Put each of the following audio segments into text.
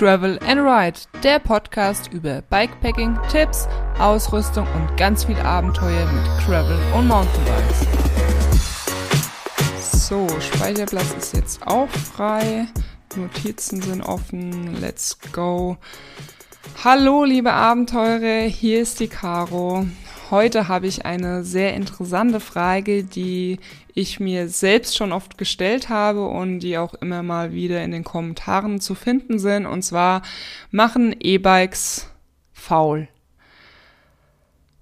Travel and Ride, der Podcast über Bikepacking, Tipps, Ausrüstung und ganz viel Abenteuer mit Travel und Mountainbikes. So, Speicherplatz ist jetzt auch frei. Notizen sind offen. Let's go. Hallo, liebe Abenteurer, hier ist die Caro. Heute habe ich eine sehr interessante Frage, die ich mir selbst schon oft gestellt habe und die auch immer mal wieder in den Kommentaren zu finden sind. Und zwar machen E-Bikes faul.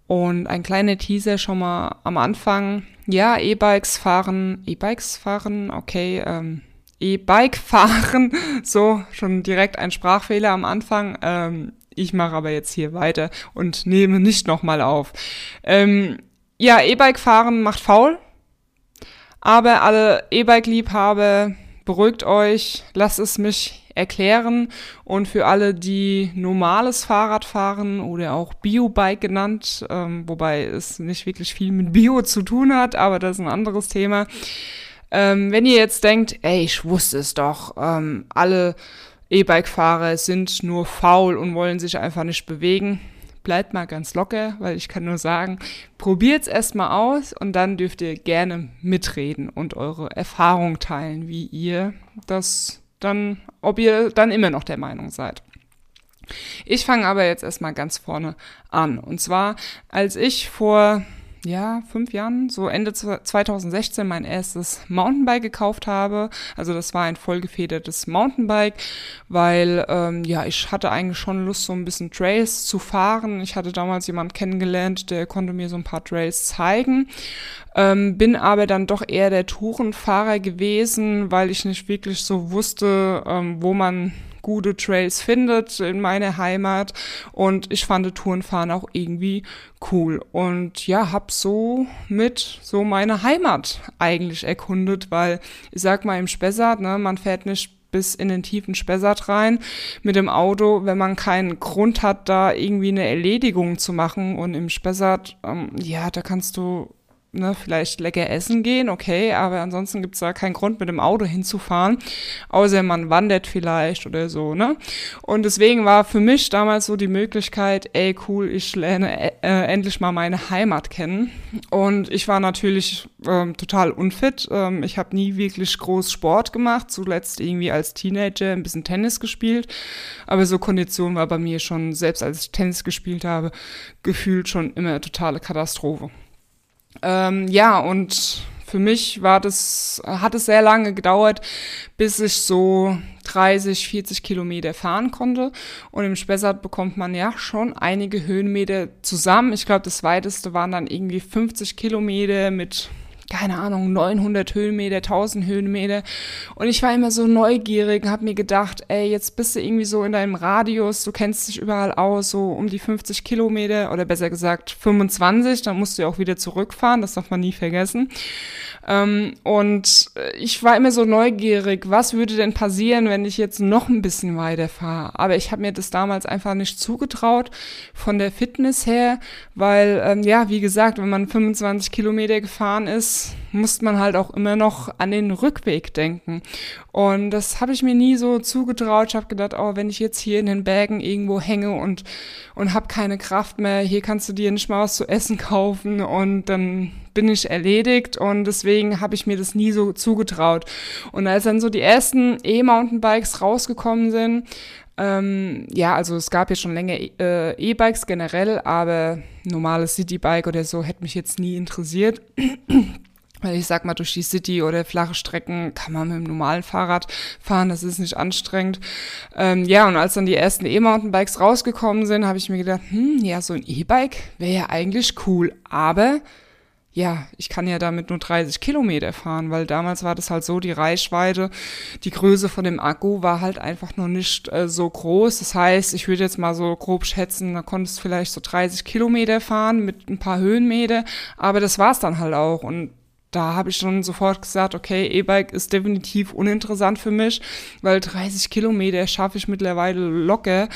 Und ein kleiner Teaser schon mal am Anfang. Ja, E-Bikes fahren, E-Bikes fahren, okay, ähm, E-Bike fahren, so schon direkt ein Sprachfehler am Anfang. Ähm, ich mache aber jetzt hier weiter und nehme nicht nochmal auf. Ähm, ja, E-Bike fahren macht faul. Aber alle E-Bike-Liebhaber, beruhigt euch, lasst es mich erklären. Und für alle, die normales Fahrrad fahren oder auch Biobike genannt, ähm, wobei es nicht wirklich viel mit Bio zu tun hat, aber das ist ein anderes Thema. Ähm, wenn ihr jetzt denkt, ey, ich wusste es doch, ähm, alle E-Bike-Fahrer sind nur faul und wollen sich einfach nicht bewegen. Bleibt mal ganz locker, weil ich kann nur sagen, probiert's erstmal aus und dann dürft ihr gerne mitreden und eure Erfahrung teilen, wie ihr das dann, ob ihr dann immer noch der Meinung seid. Ich fange aber jetzt erstmal ganz vorne an. Und zwar, als ich vor ja, fünf Jahren, so Ende 2016 mein erstes Mountainbike gekauft habe. Also das war ein vollgefedertes Mountainbike, weil ähm, ja, ich hatte eigentlich schon Lust, so ein bisschen Trails zu fahren. Ich hatte damals jemand kennengelernt, der konnte mir so ein paar Trails zeigen. Ähm, bin aber dann doch eher der Tourenfahrer gewesen, weil ich nicht wirklich so wusste, ähm, wo man gute Trails findet in meiner Heimat und ich fand Tourenfahren auch irgendwie cool und ja, hab so mit so meine Heimat eigentlich erkundet, weil ich sag mal im Spessart, ne, man fährt nicht bis in den tiefen Spessart rein mit dem Auto, wenn man keinen Grund hat, da irgendwie eine Erledigung zu machen. Und im Spessart, ähm, ja, da kannst du ne, vielleicht lecker essen gehen, okay, aber ansonsten gibt's da keinen Grund, mit dem Auto hinzufahren, außer man wandert vielleicht oder so, ne? Und deswegen war für mich damals so die Möglichkeit, ey, cool, ich lerne äh, endlich mal meine Heimat kennen. Und ich war natürlich ähm, total unfit. Ähm, ich habe nie wirklich groß Sport gemacht, zuletzt irgendwie als Teenager ein bisschen Tennis gespielt, aber so Kondition war bei mir schon, selbst als ich Tennis gespielt habe, gefühlt schon immer totale Katastrophe. Ähm, ja, und für mich war das, hat es sehr lange gedauert, bis ich so 30, 40 Kilometer fahren konnte. Und im Spessart bekommt man ja schon einige Höhenmeter zusammen. Ich glaube, das weiteste waren dann irgendwie 50 Kilometer mit keine Ahnung, 900 Höhenmeter, 1000 Höhenmeter. Und ich war immer so neugierig und habe mir gedacht, ey, jetzt bist du irgendwie so in deinem Radius, du kennst dich überall aus, so um die 50 Kilometer oder besser gesagt 25, dann musst du ja auch wieder zurückfahren, das darf man nie vergessen. Ähm, und ich war immer so neugierig, was würde denn passieren, wenn ich jetzt noch ein bisschen weiter fahre. Aber ich habe mir das damals einfach nicht zugetraut von der Fitness her, weil, ähm, ja, wie gesagt, wenn man 25 Kilometer gefahren ist, muss man halt auch immer noch an den Rückweg denken. Und das habe ich mir nie so zugetraut. Ich habe gedacht, oh, wenn ich jetzt hier in den Bergen irgendwo hänge und, und habe keine Kraft mehr, hier kannst du dir nicht mal was zu essen kaufen und dann bin ich erledigt und deswegen habe ich mir das nie so zugetraut. Und als dann so die ersten E-Mountainbikes rausgekommen sind, ähm, ja, also es gab ja schon länger äh, E-Bikes generell, aber normales Citybike oder so hätte mich jetzt nie interessiert. Weil ich sag mal, durch die City oder flache Strecken kann man mit dem normalen Fahrrad fahren, das ist nicht anstrengend. Ähm, ja, und als dann die ersten E-Mountainbikes rausgekommen sind, habe ich mir gedacht, hm, ja, so ein E-Bike wäre ja eigentlich cool, aber ja, ich kann ja damit nur 30 Kilometer fahren, weil damals war das halt so, die Reichweite, die Größe von dem Akku war halt einfach noch nicht äh, so groß. Das heißt, ich würde jetzt mal so grob schätzen, da konntest du vielleicht so 30 Kilometer fahren mit ein paar Höhenmeter, aber das war's dann halt auch. Und da habe ich schon sofort gesagt, okay, E-Bike ist definitiv uninteressant für mich, weil 30 Kilometer schaffe ich mittlerweile locker.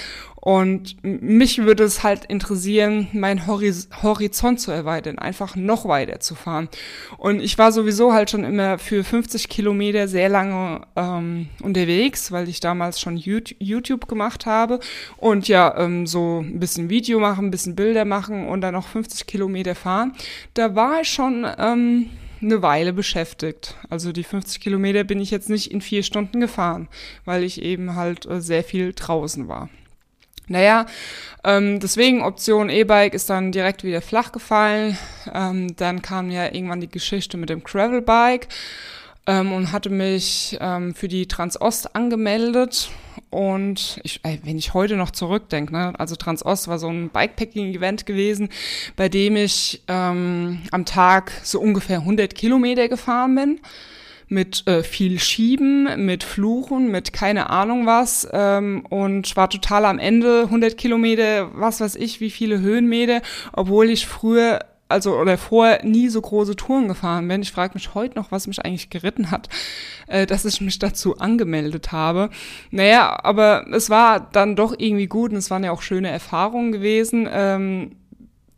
Und mich würde es halt interessieren, meinen Horiz Horizont zu erweitern, einfach noch weiter zu fahren. Und ich war sowieso halt schon immer für 50 Kilometer sehr lange ähm, unterwegs, weil ich damals schon YouTube gemacht habe. Und ja, ähm, so ein bisschen Video machen, ein bisschen Bilder machen und dann noch 50 Kilometer fahren. Da war ich schon... Ähm, eine Weile beschäftigt. Also die 50 Kilometer bin ich jetzt nicht in vier Stunden gefahren, weil ich eben halt äh, sehr viel draußen war. Naja, ähm, deswegen Option E-Bike ist dann direkt wieder flach gefallen. Ähm, dann kam ja irgendwann die Geschichte mit dem Gravelbike ähm, und hatte mich ähm, für die Transost angemeldet. Und ich, ey, wenn ich heute noch zurückdenke, ne, also Transost war so ein Bikepacking-Event gewesen, bei dem ich ähm, am Tag so ungefähr 100 Kilometer gefahren bin mit äh, viel Schieben, mit Fluchen, mit keine Ahnung was ähm, und war total am Ende 100 Kilometer, was weiß ich, wie viele Höhenmeter, obwohl ich früher also oder vorher nie so große Touren gefahren bin. Ich frage mich heute noch, was mich eigentlich geritten hat, äh, dass ich mich dazu angemeldet habe. Naja, aber es war dann doch irgendwie gut und es waren ja auch schöne Erfahrungen gewesen. Ähm,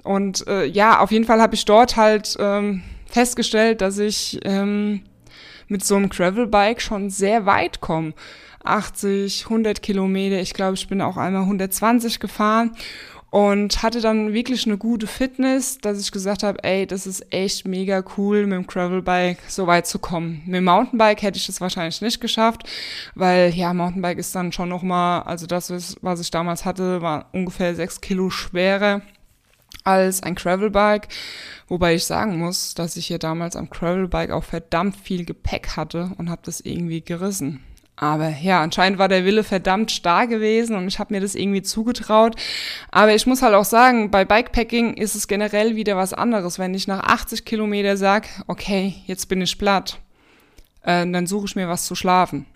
und äh, ja, auf jeden Fall habe ich dort halt ähm, festgestellt, dass ich ähm, mit so einem Gravelbike schon sehr weit komme. 80, 100 Kilometer, ich glaube, ich bin auch einmal 120 gefahren und hatte dann wirklich eine gute Fitness, dass ich gesagt habe, ey, das ist echt mega cool, mit dem Gravelbike so weit zu kommen. Mit dem Mountainbike hätte ich das wahrscheinlich nicht geschafft, weil ja, Mountainbike ist dann schon nochmal, also das, was ich damals hatte, war ungefähr sechs Kilo schwerer als ein Gravelbike, wobei ich sagen muss, dass ich hier damals am Gravelbike auch verdammt viel Gepäck hatte und habe das irgendwie gerissen. Aber ja, anscheinend war der Wille verdammt stark gewesen und ich habe mir das irgendwie zugetraut. Aber ich muss halt auch sagen, bei Bikepacking ist es generell wieder was anderes. Wenn ich nach 80 Kilometer sag, okay, jetzt bin ich platt, äh, dann suche ich mir was zu schlafen.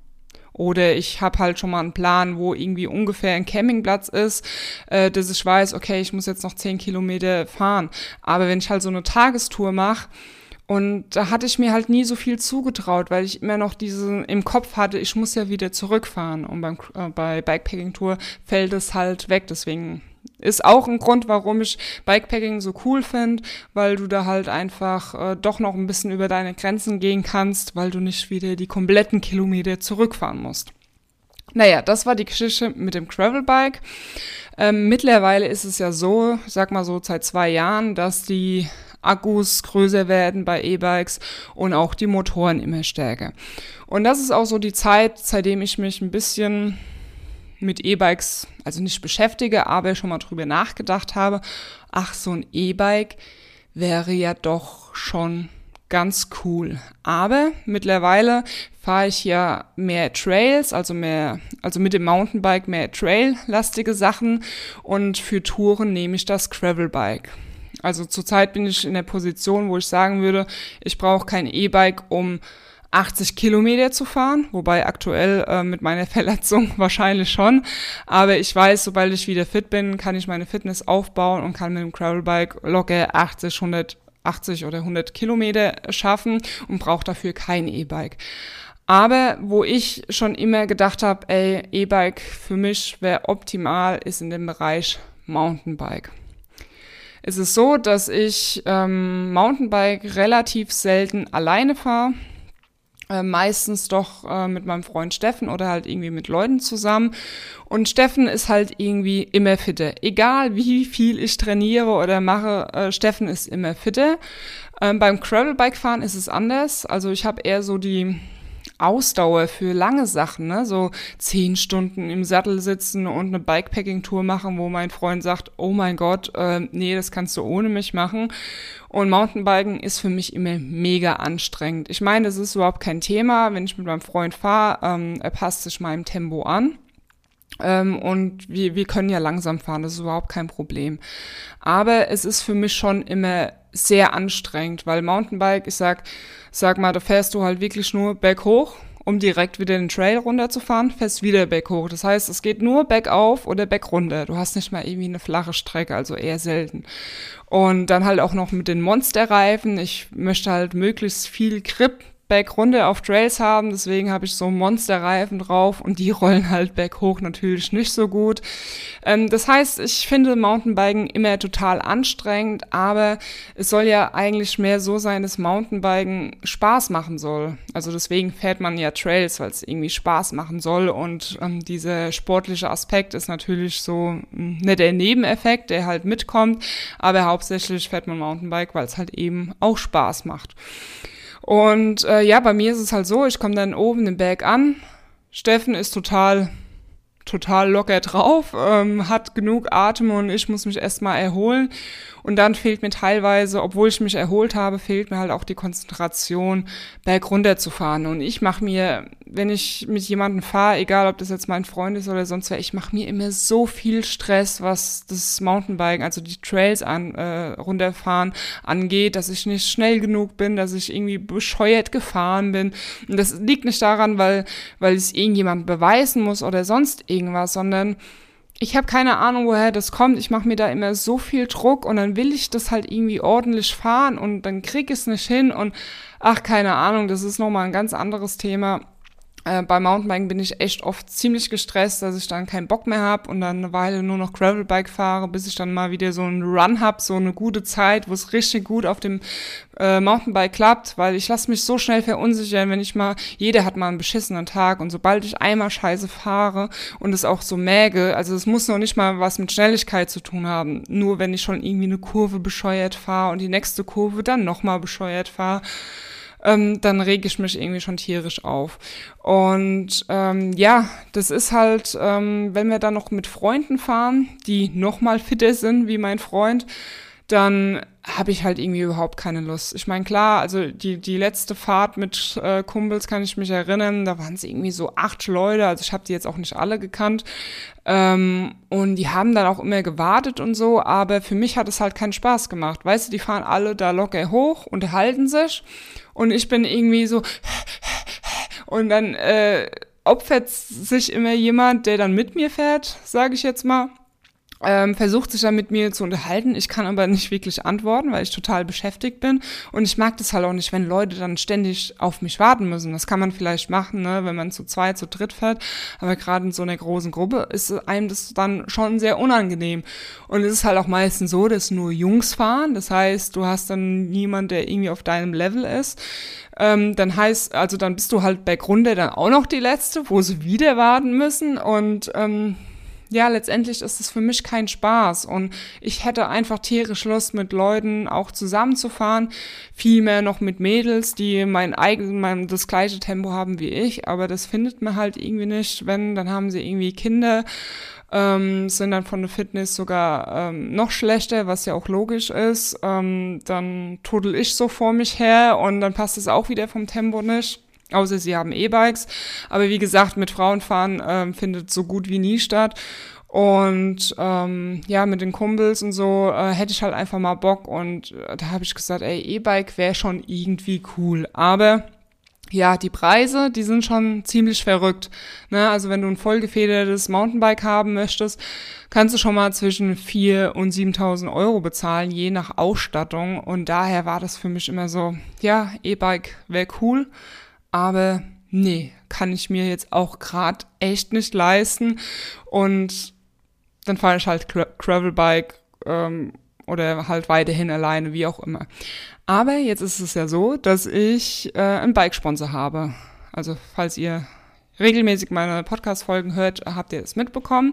Oder ich habe halt schon mal einen Plan, wo irgendwie ungefähr ein Campingplatz ist, äh, dass ich weiß, okay, ich muss jetzt noch 10 Kilometer fahren. Aber wenn ich halt so eine Tagestour mache, und da hatte ich mir halt nie so viel zugetraut, weil ich immer noch diesen im Kopf hatte, ich muss ja wieder zurückfahren. Und beim, äh, bei Bikepacking Tour fällt es halt weg. Deswegen ist auch ein Grund, warum ich Bikepacking so cool finde, weil du da halt einfach äh, doch noch ein bisschen über deine Grenzen gehen kannst, weil du nicht wieder die kompletten Kilometer zurückfahren musst. Naja, das war die Geschichte mit dem Gravelbike. Ähm, mittlerweile ist es ja so, sag mal so seit zwei Jahren, dass die Akkus größer werden bei E-Bikes und auch die Motoren immer stärker. Und das ist auch so die Zeit, seitdem ich mich ein bisschen mit E-Bikes, also nicht beschäftige, aber schon mal drüber nachgedacht habe, ach, so ein E-Bike wäre ja doch schon ganz cool. Aber mittlerweile fahre ich ja mehr Trails, also mehr, also mit dem Mountainbike mehr Trail-lastige Sachen und für Touren nehme ich das Gravelbike. Also zurzeit bin ich in der Position, wo ich sagen würde, ich brauche kein E-Bike, um 80 Kilometer zu fahren, wobei aktuell äh, mit meiner Verletzung wahrscheinlich schon. Aber ich weiß, sobald ich wieder fit bin, kann ich meine Fitness aufbauen und kann mit dem Gravelbike locker 80, 180 oder 100 Kilometer schaffen und brauche dafür kein E-Bike. Aber wo ich schon immer gedacht habe, ey, E-Bike für mich wäre optimal, ist in dem Bereich Mountainbike. Es ist so, dass ich ähm, Mountainbike relativ selten alleine fahre. Äh, meistens doch äh, mit meinem Freund Steffen oder halt irgendwie mit Leuten zusammen. Und Steffen ist halt irgendwie immer fitter. Egal wie viel ich trainiere oder mache, äh, Steffen ist immer fitter. Ähm, beim Gravelbike fahren ist es anders. Also ich habe eher so die Ausdauer für lange Sachen, ne? so zehn Stunden im Sattel sitzen und eine Bikepacking-Tour machen, wo mein Freund sagt, oh mein Gott, äh, nee, das kannst du ohne mich machen. Und Mountainbiken ist für mich immer mega anstrengend. Ich meine, das ist überhaupt kein Thema, wenn ich mit meinem Freund fahre, ähm, er passt sich meinem Tempo an. Ähm, und wir, wir können ja langsam fahren, das ist überhaupt kein Problem. Aber es ist für mich schon immer sehr anstrengend, weil Mountainbike, ich sag, sag mal, da fährst du halt wirklich nur berghoch um direkt wieder den Trail runterzufahren, fährst wieder berghoch. Das heißt, es geht nur bergauf oder bergunter. Du hast nicht mal irgendwie eine flache Strecke, also eher selten. Und dann halt auch noch mit den Monsterreifen. Ich möchte halt möglichst viel Grip Bergrunde auf Trails haben, deswegen habe ich so Monsterreifen drauf und die rollen halt berghoch natürlich nicht so gut. Ähm, das heißt, ich finde Mountainbiken immer total anstrengend, aber es soll ja eigentlich mehr so sein, dass Mountainbiken Spaß machen soll. Also deswegen fährt man ja Trails, weil es irgendwie Spaß machen soll und ähm, dieser sportliche Aspekt ist natürlich so hm, nicht der Nebeneffekt, der halt mitkommt, aber hauptsächlich fährt man Mountainbike, weil es halt eben auch Spaß macht. Und äh, ja, bei mir ist es halt so, ich komme dann oben im Berg an. Steffen ist total, total locker drauf, ähm, hat genug Atem und ich muss mich erstmal erholen. Und dann fehlt mir teilweise, obwohl ich mich erholt habe, fehlt mir halt auch die Konzentration, berg runter zu fahren. Und ich mache mir, wenn ich mit jemandem fahre, egal ob das jetzt mein Freund ist oder sonst wer, ich mache mir immer so viel Stress, was das Mountainbiken, also die Trails an, äh, runterfahren angeht, dass ich nicht schnell genug bin, dass ich irgendwie bescheuert gefahren bin. Und das liegt nicht daran, weil, weil es irgendjemand beweisen muss oder sonst irgendwas, sondern ich habe keine Ahnung, woher das kommt. Ich mache mir da immer so viel Druck und dann will ich das halt irgendwie ordentlich fahren und dann krieg ich es nicht hin und ach, keine Ahnung, das ist nochmal ein ganz anderes Thema. Äh, bei Mountainbiken bin ich echt oft ziemlich gestresst, dass ich dann keinen Bock mehr habe und dann eine Weile nur noch Gravelbike fahre, bis ich dann mal wieder so einen Run hab, so eine gute Zeit, wo es richtig gut auf dem äh, Mountainbike klappt, weil ich lasse mich so schnell verunsichern, wenn ich mal, jeder hat mal einen beschissenen Tag und sobald ich einmal scheiße fahre und es auch so mäge, also es muss noch nicht mal was mit Schnelligkeit zu tun haben, nur wenn ich schon irgendwie eine Kurve bescheuert fahre und die nächste Kurve dann nochmal bescheuert fahre, ähm, dann rege ich mich irgendwie schon tierisch auf. Und ähm, ja, das ist halt, ähm, wenn wir dann noch mit Freunden fahren, die noch mal fitter sind wie mein Freund, dann habe ich halt irgendwie überhaupt keine Lust. Ich meine, klar, also die, die letzte Fahrt mit äh, Kumpels kann ich mich erinnern, da waren es irgendwie so acht Leute, also ich habe die jetzt auch nicht alle gekannt. Ähm, und die haben dann auch immer gewartet und so, aber für mich hat es halt keinen Spaß gemacht. Weißt du, die fahren alle da locker hoch, unterhalten sich und ich bin irgendwie so und dann äh, opfert sich immer jemand, der dann mit mir fährt, sage ich jetzt mal ähm, versucht sich dann mit mir zu unterhalten. Ich kann aber nicht wirklich antworten, weil ich total beschäftigt bin. Und ich mag das halt auch nicht, wenn Leute dann ständig auf mich warten müssen. Das kann man vielleicht machen, ne, wenn man zu zweit, zu dritt fährt. Aber gerade in so einer großen Gruppe ist einem das dann schon sehr unangenehm. Und es ist halt auch meistens so, dass nur Jungs fahren. Das heißt, du hast dann niemand, der irgendwie auf deinem Level ist. Ähm, dann heißt, also dann bist du halt bei Grunde dann auch noch die Letzte, wo sie wieder warten müssen. Und ähm, ja, letztendlich ist es für mich kein Spaß. Und ich hätte einfach tierisch Lust, mit Leuten auch zusammenzufahren, vielmehr noch mit Mädels, die mein eigenes, mein, das gleiche Tempo haben wie ich, aber das findet man halt irgendwie nicht, wenn, dann haben sie irgendwie Kinder, ähm, sind dann von der Fitness sogar ähm, noch schlechter, was ja auch logisch ist, ähm, dann tudel ich so vor mich her und dann passt es auch wieder vom Tempo nicht. Außer sie haben E-Bikes. Aber wie gesagt, mit Frauenfahren ähm, findet so gut wie nie statt. Und ähm, ja, mit den Kumpels und so äh, hätte ich halt einfach mal Bock. Und äh, da habe ich gesagt, ey, E-Bike wäre schon irgendwie cool. Aber ja, die Preise, die sind schon ziemlich verrückt. Ne? Also wenn du ein vollgefedertes Mountainbike haben möchtest, kannst du schon mal zwischen 4.000 und 7.000 Euro bezahlen, je nach Ausstattung. Und daher war das für mich immer so, ja, E-Bike wäre cool aber nee, kann ich mir jetzt auch gerade echt nicht leisten. Und dann fahre ich halt Gravelbike ähm, oder halt weiterhin alleine, wie auch immer. Aber jetzt ist es ja so, dass ich äh, einen Bike-Sponsor habe. Also falls ihr regelmäßig meine Podcast-Folgen hört, habt ihr es mitbekommen,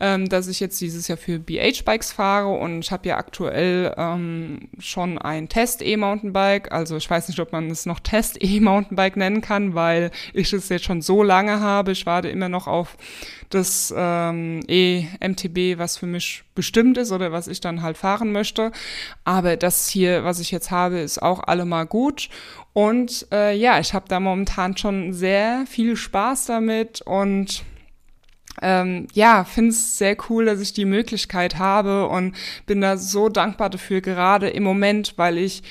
ähm, dass ich jetzt dieses Jahr für BH-Bikes fahre und ich habe ja aktuell ähm, schon ein Test-E-Mountainbike. Also ich weiß nicht, ob man es noch Test-E-Mountainbike nennen kann, weil ich es jetzt schon so lange habe. Ich warte immer noch auf das ähm, E-MTB, was für mich bestimmt ist oder was ich dann halt fahren möchte. Aber das hier, was ich jetzt habe, ist auch allemal gut. Und äh, ja, ich habe da momentan schon sehr viel Spaß damit und ähm, ja, finde es sehr cool, dass ich die Möglichkeit habe und bin da so dankbar dafür, gerade im Moment, weil ich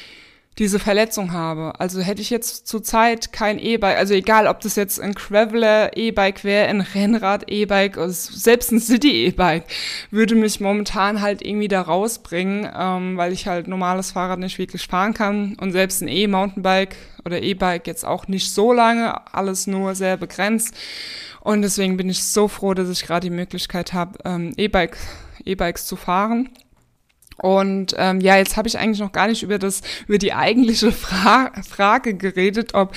diese Verletzung habe. Also hätte ich jetzt zurzeit kein E-Bike, also egal, ob das jetzt ein Graveler E-Bike wäre, ein Rennrad E-Bike, selbst ein City E-Bike, würde mich momentan halt irgendwie da rausbringen, ähm, weil ich halt normales Fahrrad nicht wirklich fahren kann und selbst ein E-Mountainbike oder E-Bike jetzt auch nicht so lange, alles nur sehr begrenzt. Und deswegen bin ich so froh, dass ich gerade die Möglichkeit habe, ähm, E-Bike, E-Bikes zu fahren. Und ähm, ja, jetzt habe ich eigentlich noch gar nicht über das über die eigentliche Fra Frage geredet, ob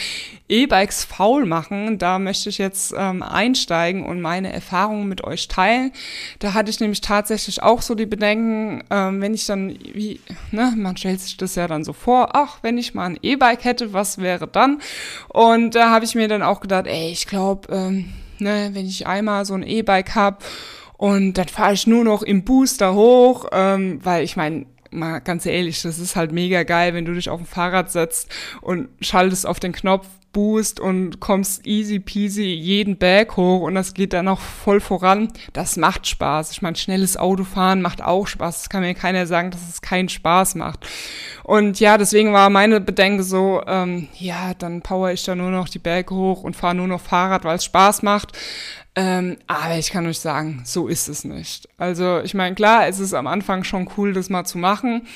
E-Bikes faul machen. Da möchte ich jetzt ähm, einsteigen und meine Erfahrungen mit euch teilen. Da hatte ich nämlich tatsächlich auch so die Bedenken, ähm, wenn ich dann, wie, ne, man stellt sich das ja dann so vor, ach, wenn ich mal ein E-Bike hätte, was wäre dann? Und da habe ich mir dann auch gedacht, ey, ich glaube, ähm, ne, wenn ich einmal so ein E-Bike habe und dann fahre ich nur noch im Booster hoch, ähm, weil ich meine, mal ganz ehrlich, das ist halt mega geil, wenn du dich auf ein Fahrrad setzt und schaltest auf den Knopf Boost und kommst easy peasy jeden Berg hoch und das geht dann auch voll voran. Das macht Spaß. Ich meine, schnelles Autofahren macht auch Spaß. Das kann mir keiner sagen, dass es keinen Spaß macht. Und ja, deswegen war meine Bedenke so, ähm, ja, dann power ich da nur noch die Berge hoch und fahre nur noch Fahrrad, weil es Spaß macht. Ähm, aber ich kann euch sagen, so ist es nicht. Also ich meine, klar, es ist am Anfang schon cool, das mal zu machen,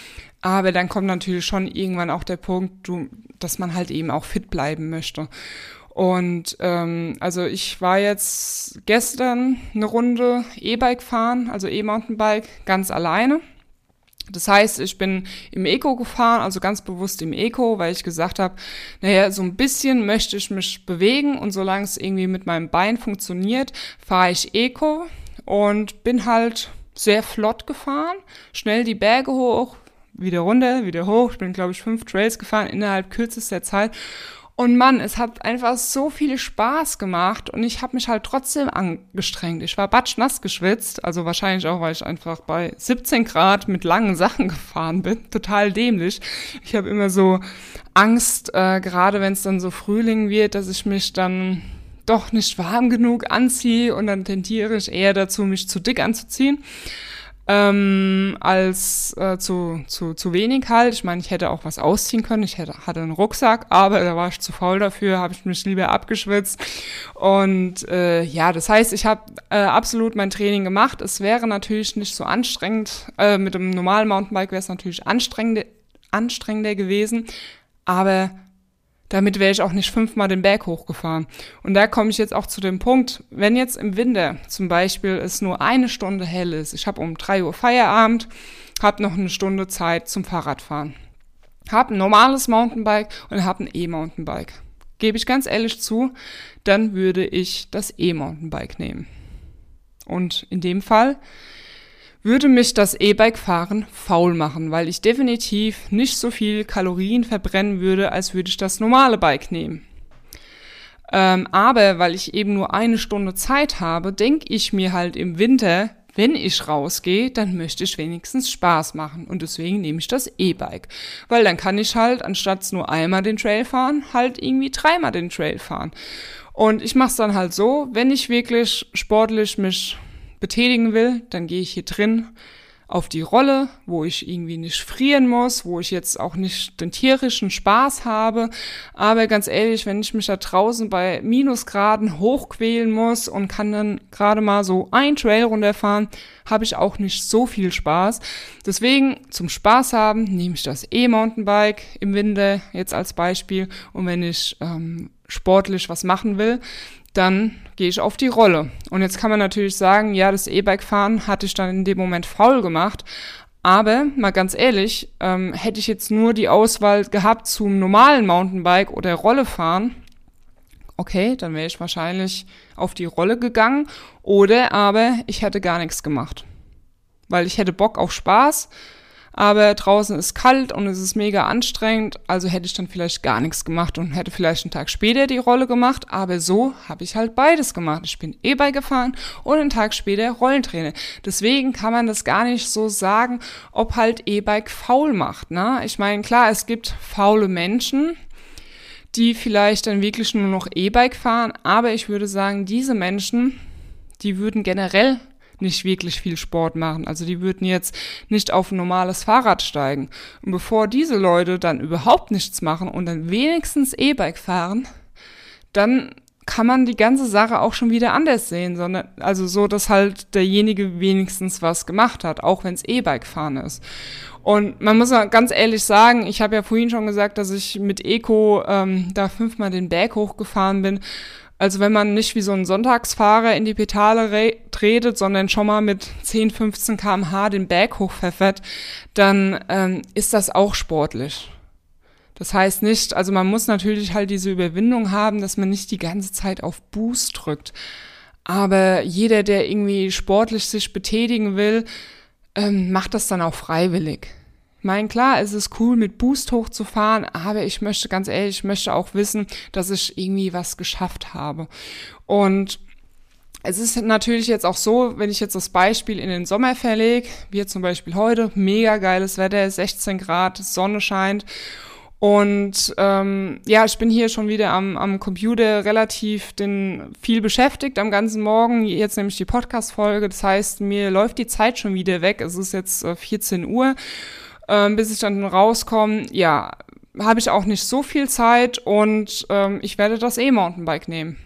aber dann kommt natürlich schon irgendwann auch der Punkt, du, dass man halt eben auch fit bleiben möchte. Und ähm, also ich war jetzt gestern eine Runde E-Bike fahren, also E-Mountainbike, ganz alleine. Das heißt, ich bin im Eco gefahren, also ganz bewusst im Eco, weil ich gesagt habe, naja, so ein bisschen möchte ich mich bewegen und solange es irgendwie mit meinem Bein funktioniert, fahre ich Eco und bin halt sehr flott gefahren, schnell die Berge hoch, wieder runter, wieder hoch. Ich bin, glaube ich, fünf Trails gefahren innerhalb kürzester Zeit und Mann, es hat einfach so viel Spaß gemacht und ich habe mich halt trotzdem angestrengt. Ich war batschnass geschwitzt, also wahrscheinlich auch, weil ich einfach bei 17 Grad mit langen Sachen gefahren bin. Total dämlich. Ich habe immer so Angst, äh, gerade wenn es dann so Frühling wird, dass ich mich dann doch nicht warm genug anziehe und dann tendiere ich eher dazu, mich zu dick anzuziehen ähm, als äh, zu, zu, zu wenig halt. Ich meine, ich hätte auch was ausziehen können. Ich hätte, hatte einen Rucksack, aber da war ich zu faul dafür, habe ich mich lieber abgeschwitzt. Und äh, ja, das heißt, ich habe äh, absolut mein Training gemacht. Es wäre natürlich nicht so anstrengend. Äh, mit dem normalen Mountainbike wäre es natürlich anstrengender, anstrengender gewesen. Aber damit wäre ich auch nicht fünfmal den Berg hochgefahren. Und da komme ich jetzt auch zu dem Punkt, wenn jetzt im Winter zum Beispiel es nur eine Stunde hell ist, ich habe um drei Uhr Feierabend, habe noch eine Stunde Zeit zum Fahrradfahren. Habe ein normales Mountainbike und habe ein E-Mountainbike. Gebe ich ganz ehrlich zu, dann würde ich das E-Mountainbike nehmen. Und in dem Fall würde mich das E-Bike-Fahren faul machen, weil ich definitiv nicht so viel Kalorien verbrennen würde, als würde ich das normale Bike nehmen. Ähm, aber weil ich eben nur eine Stunde Zeit habe, denke ich mir halt im Winter, wenn ich rausgehe, dann möchte ich wenigstens Spaß machen. Und deswegen nehme ich das E-Bike. Weil dann kann ich halt, anstatt nur einmal den Trail fahren, halt irgendwie dreimal den Trail fahren. Und ich mache es dann halt so, wenn ich wirklich sportlich mich betätigen will, dann gehe ich hier drin auf die Rolle, wo ich irgendwie nicht frieren muss, wo ich jetzt auch nicht den tierischen Spaß habe. Aber ganz ehrlich, wenn ich mich da draußen bei Minusgraden hochquälen muss und kann dann gerade mal so ein Trail runterfahren, habe ich auch nicht so viel Spaß. Deswegen zum Spaß haben nehme ich das E-Mountainbike im Winter jetzt als Beispiel. Und wenn ich ähm, sportlich was machen will, dann gehe ich auf die Rolle. Und jetzt kann man natürlich sagen, ja, das E-Bike-Fahren hatte ich dann in dem Moment faul gemacht. Aber mal ganz ehrlich, ähm, hätte ich jetzt nur die Auswahl gehabt zum normalen Mountainbike oder Rolle fahren, okay, dann wäre ich wahrscheinlich auf die Rolle gegangen. Oder aber ich hätte gar nichts gemacht. Weil ich hätte Bock auf Spaß aber draußen ist kalt und es ist mega anstrengend, also hätte ich dann vielleicht gar nichts gemacht und hätte vielleicht einen Tag später die Rolle gemacht, aber so habe ich halt beides gemacht. Ich bin E-Bike gefahren und einen Tag später Rollentrainer. Deswegen kann man das gar nicht so sagen, ob halt E-Bike faul macht. Ne? Ich meine, klar, es gibt faule Menschen, die vielleicht dann wirklich nur noch E-Bike fahren, aber ich würde sagen, diese Menschen, die würden generell nicht wirklich viel Sport machen. Also die würden jetzt nicht auf ein normales Fahrrad steigen. Und bevor diese Leute dann überhaupt nichts machen und dann wenigstens E-Bike fahren, dann kann man die ganze Sache auch schon wieder anders sehen, sondern also so, dass halt derjenige wenigstens was gemacht hat, auch wenn es E-Bike fahren ist. Und man muss ganz ehrlich sagen, ich habe ja vorhin schon gesagt, dass ich mit Eco ähm, da fünfmal den Berg hochgefahren bin. Also wenn man nicht wie so ein Sonntagsfahrer in die Pedale tretet, sondern schon mal mit 10, 15 kmh den Berg hochpfeffert, dann ähm, ist das auch sportlich. Das heißt nicht, also man muss natürlich halt diese Überwindung haben, dass man nicht die ganze Zeit auf Boost drückt. Aber jeder, der irgendwie sportlich sich betätigen will, ähm, macht das dann auch freiwillig. Ich meine, klar, es ist cool, mit Boost hochzufahren, aber ich möchte ganz ehrlich, ich möchte auch wissen, dass ich irgendwie was geschafft habe. Und es ist natürlich jetzt auch so, wenn ich jetzt das Beispiel in den Sommer verlege, wie zum Beispiel heute, mega geiles Wetter, 16 Grad, Sonne scheint und ähm, ja, ich bin hier schon wieder am, am Computer relativ den, viel beschäftigt am ganzen Morgen. Jetzt nämlich die Podcast-Folge. Das heißt, mir läuft die Zeit schon wieder weg. Es ist jetzt äh, 14 Uhr, ähm, bis ich dann rauskomme. Ja, habe ich auch nicht so viel Zeit und ähm, ich werde das E-Mountainbike nehmen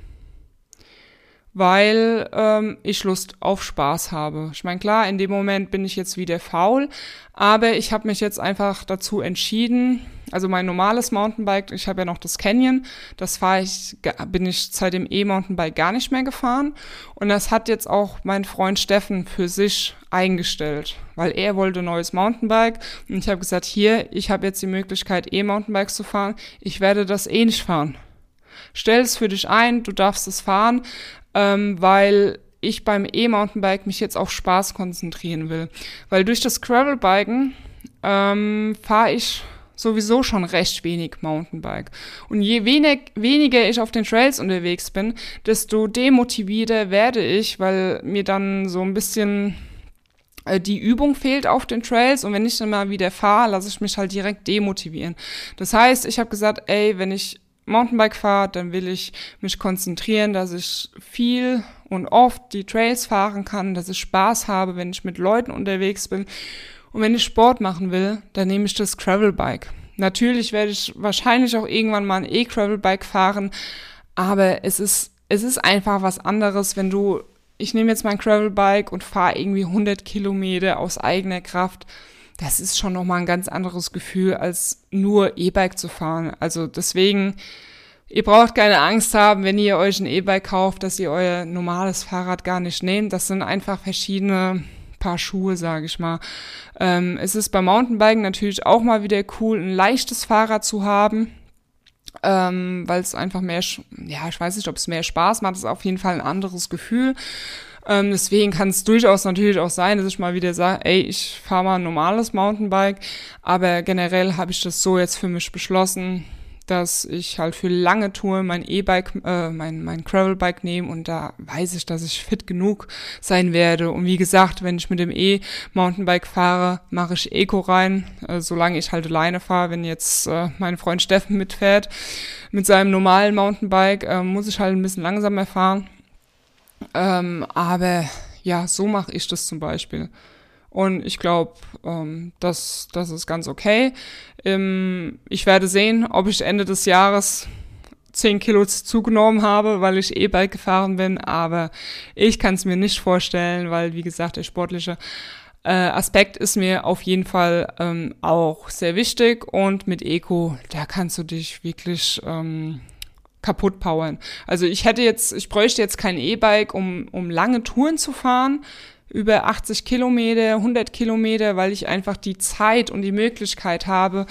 weil ähm, ich Lust auf Spaß habe. Ich meine, klar, in dem Moment bin ich jetzt wieder faul, aber ich habe mich jetzt einfach dazu entschieden, also mein normales Mountainbike, ich habe ja noch das Canyon, das fahre ich, bin ich seit dem E-Mountainbike gar nicht mehr gefahren und das hat jetzt auch mein Freund Steffen für sich eingestellt, weil er wollte ein neues Mountainbike und ich habe gesagt, hier, ich habe jetzt die Möglichkeit E-Mountainbikes zu fahren, ich werde das eh nicht fahren. Stell es für dich ein, du darfst es fahren, ähm, weil ich beim E-Mountainbike mich jetzt auf Spaß konzentrieren will. Weil durch das Gravelbiken ähm, fahre ich sowieso schon recht wenig Mountainbike. Und je wenig, weniger ich auf den Trails unterwegs bin, desto demotivierter werde ich, weil mir dann so ein bisschen äh, die Übung fehlt auf den Trails und wenn ich dann mal wieder fahre, lasse ich mich halt direkt demotivieren. Das heißt, ich habe gesagt, ey, wenn ich Mountainbike fahre, dann will ich mich konzentrieren, dass ich viel und oft die Trails fahren kann, dass ich Spaß habe, wenn ich mit Leuten unterwegs bin. Und wenn ich Sport machen will, dann nehme ich das Gravelbike. Natürlich werde ich wahrscheinlich auch irgendwann mal ein E-Gravelbike fahren, aber es ist, es ist einfach was anderes, wenn du, ich nehme jetzt mein Gravelbike und fahre irgendwie 100 Kilometer aus eigener Kraft das ist schon nochmal ein ganz anderes Gefühl, als nur E-Bike zu fahren. Also deswegen, ihr braucht keine Angst haben, wenn ihr euch ein E-Bike kauft, dass ihr euer normales Fahrrad gar nicht nehmt. Das sind einfach verschiedene Paar Schuhe, sage ich mal. Ähm, es ist beim Mountainbiken natürlich auch mal wieder cool, ein leichtes Fahrrad zu haben. Ähm, weil es einfach mehr, ja, ich weiß nicht, ob es mehr Spaß macht, ist auf jeden Fall ein anderes Gefühl. Ähm, deswegen kann es durchaus natürlich auch sein, dass ich mal wieder sage, ey, ich fahre mal ein normales Mountainbike. Aber generell habe ich das so jetzt für mich beschlossen, dass ich halt für lange Touren mein E-Bike, äh, mein, mein Gravelbike nehme und da weiß ich, dass ich fit genug sein werde. Und wie gesagt, wenn ich mit dem E-Mountainbike fahre, mache ich Eco rein, äh, solange ich halt alleine fahre. Wenn jetzt äh, mein Freund Steffen mitfährt mit seinem normalen Mountainbike, äh, muss ich halt ein bisschen langsamer fahren. Ähm, aber ja, so mache ich das zum Beispiel. Und ich glaube, ähm, das, das ist ganz okay. Ähm, ich werde sehen, ob ich Ende des Jahres 10 Kilo zugenommen habe, weil ich E-Bike gefahren bin. Aber ich kann es mir nicht vorstellen, weil, wie gesagt, der sportliche äh, Aspekt ist mir auf jeden Fall ähm, auch sehr wichtig. Und mit Eco, da kannst du dich wirklich ähm, kaputt powern. Also ich hätte jetzt, ich bräuchte jetzt kein E-Bike, um, um lange Touren zu fahren, über 80 Kilometer, 100 Kilometer, weil ich einfach die Zeit und die Möglichkeit habe,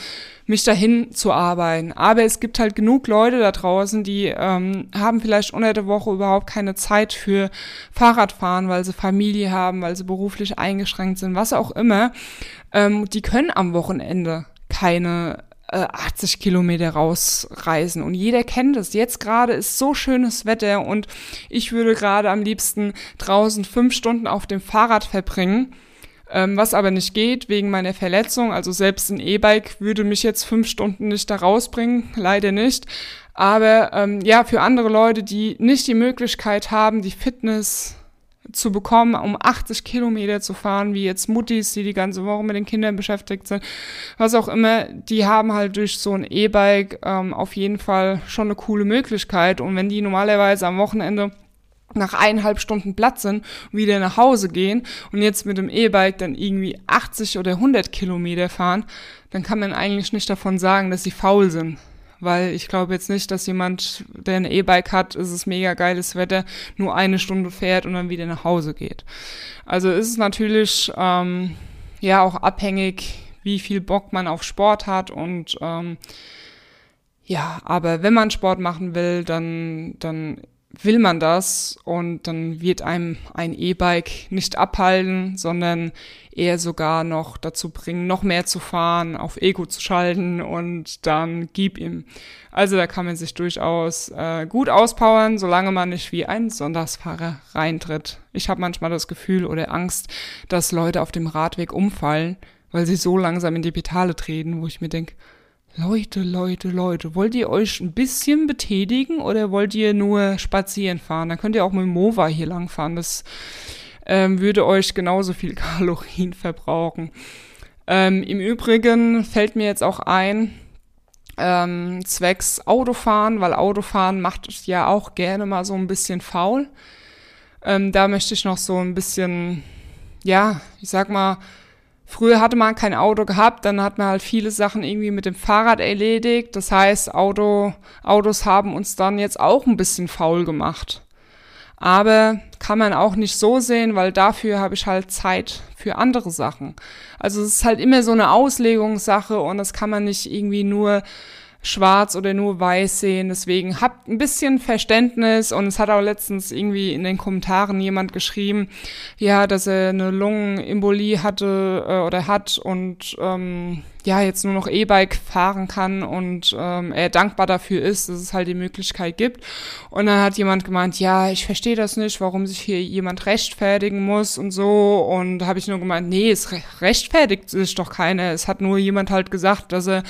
mich dahin zu arbeiten. Aber es gibt halt genug Leute da draußen, die ähm, haben vielleicht unter der Woche überhaupt keine Zeit für Fahrradfahren, weil sie Familie haben, weil sie beruflich eingeschränkt sind, was auch immer. Ähm, die können am Wochenende keine 80 äh, Kilometer rausreisen. Und jeder kennt es. Jetzt gerade ist so schönes Wetter und ich würde gerade am liebsten draußen fünf Stunden auf dem Fahrrad verbringen. Ähm, was aber nicht geht wegen meiner Verletzung. Also selbst ein E-Bike würde mich jetzt fünf Stunden nicht da rausbringen. Leider nicht. Aber ähm, ja, für andere Leute, die nicht die Möglichkeit haben, die Fitness zu bekommen, um 80 Kilometer zu fahren, wie jetzt Muttis, die die ganze Woche mit den Kindern beschäftigt sind, was auch immer, die haben halt durch so ein E-Bike ähm, auf jeden Fall schon eine coole Möglichkeit. Und wenn die normalerweise am Wochenende nach eineinhalb Stunden Platz sind wieder nach Hause gehen und jetzt mit dem E-Bike dann irgendwie 80 oder 100 Kilometer fahren, dann kann man eigentlich nicht davon sagen, dass sie faul sind. Weil ich glaube jetzt nicht, dass jemand, der ein E-Bike hat, es ist mega geiles Wetter, nur eine Stunde fährt und dann wieder nach Hause geht. Also ist es natürlich ähm, ja auch abhängig, wie viel Bock man auf Sport hat und ähm, ja, aber wenn man Sport machen will, dann, dann will man das und dann wird einem ein E-Bike nicht abhalten, sondern eher sogar noch dazu bringen, noch mehr zu fahren, auf Ego zu schalten und dann gib ihm. Also da kann man sich durchaus äh, gut auspowern, solange man nicht wie ein Sonntagsfahrer reintritt. Ich habe manchmal das Gefühl oder Angst, dass Leute auf dem Radweg umfallen, weil sie so langsam in die Pedale treten, wo ich mir denke, Leute, Leute, Leute, wollt ihr euch ein bisschen betätigen oder wollt ihr nur spazieren fahren? Dann könnt ihr auch mit dem Mova hier lang fahren. Das ähm, würde euch genauso viel Kalorien verbrauchen. Ähm, Im Übrigen fällt mir jetzt auch ein, ähm, zwecks Autofahren, weil Autofahren macht ja auch gerne mal so ein bisschen faul. Ähm, da möchte ich noch so ein bisschen, ja, ich sag mal, Früher hatte man kein Auto gehabt, dann hat man halt viele Sachen irgendwie mit dem Fahrrad erledigt. Das heißt, Auto, Autos haben uns dann jetzt auch ein bisschen faul gemacht. Aber kann man auch nicht so sehen, weil dafür habe ich halt Zeit für andere Sachen. Also es ist halt immer so eine Auslegungssache und das kann man nicht irgendwie nur schwarz oder nur weiß sehen. Deswegen habt ein bisschen Verständnis. Und es hat auch letztens irgendwie in den Kommentaren jemand geschrieben, ja, dass er eine Lungenembolie hatte äh, oder hat und ähm, ja, jetzt nur noch E-Bike fahren kann und ähm, er dankbar dafür ist, dass es halt die Möglichkeit gibt. Und dann hat jemand gemeint, ja, ich verstehe das nicht, warum sich hier jemand rechtfertigen muss und so. Und habe ich nur gemeint, nee, es rechtfertigt sich doch keiner. Es hat nur jemand halt gesagt, dass er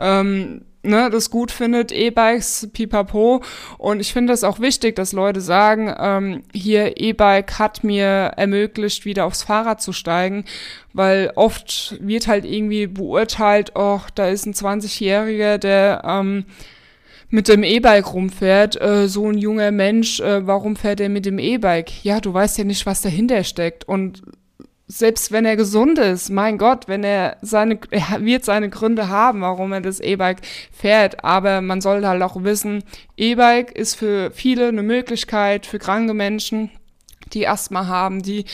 ähm, ne, das gut findet, E-Bikes, pipapo. Und ich finde es auch wichtig, dass Leute sagen, ähm, hier E-Bike hat mir ermöglicht, wieder aufs Fahrrad zu steigen, weil oft wird halt irgendwie beurteilt, oh, da ist ein 20-Jähriger, der ähm, mit dem E-Bike rumfährt, äh, so ein junger Mensch, äh, warum fährt er mit dem E-Bike? Ja, du weißt ja nicht, was dahinter steckt. Und selbst wenn er gesund ist, mein Gott, wenn er seine, er wird seine Gründe haben, warum er das E-Bike fährt. Aber man sollte halt auch wissen, E-Bike ist für viele eine Möglichkeit, für kranke Menschen, die Asthma haben, die,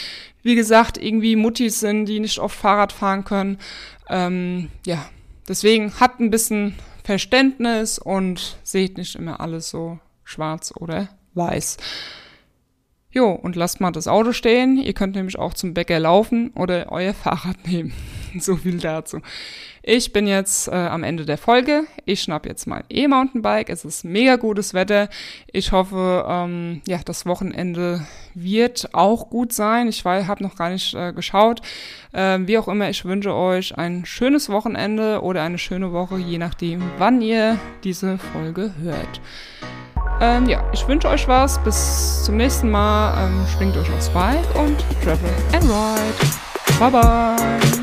wie gesagt, irgendwie Muttis sind, die nicht oft Fahrrad fahren können. Ähm, ja, deswegen hat ein bisschen Verständnis und seht nicht immer alles so schwarz oder weiß. Jo, und lasst mal das Auto stehen. Ihr könnt nämlich auch zum Bäcker laufen oder euer Fahrrad nehmen. so viel dazu. Ich bin jetzt äh, am Ende der Folge. Ich schnapp jetzt mein E-Mountainbike. Es ist mega gutes Wetter. Ich hoffe, ähm, ja, das Wochenende wird auch gut sein. Ich habe noch gar nicht äh, geschaut. Äh, wie auch immer, ich wünsche euch ein schönes Wochenende oder eine schöne Woche, je nachdem, wann ihr diese Folge hört. Ähm, ja, ich wünsche euch was. Bis zum nächsten Mal. Ähm, schwingt euch aufs Bike und travel and ride. Bye bye.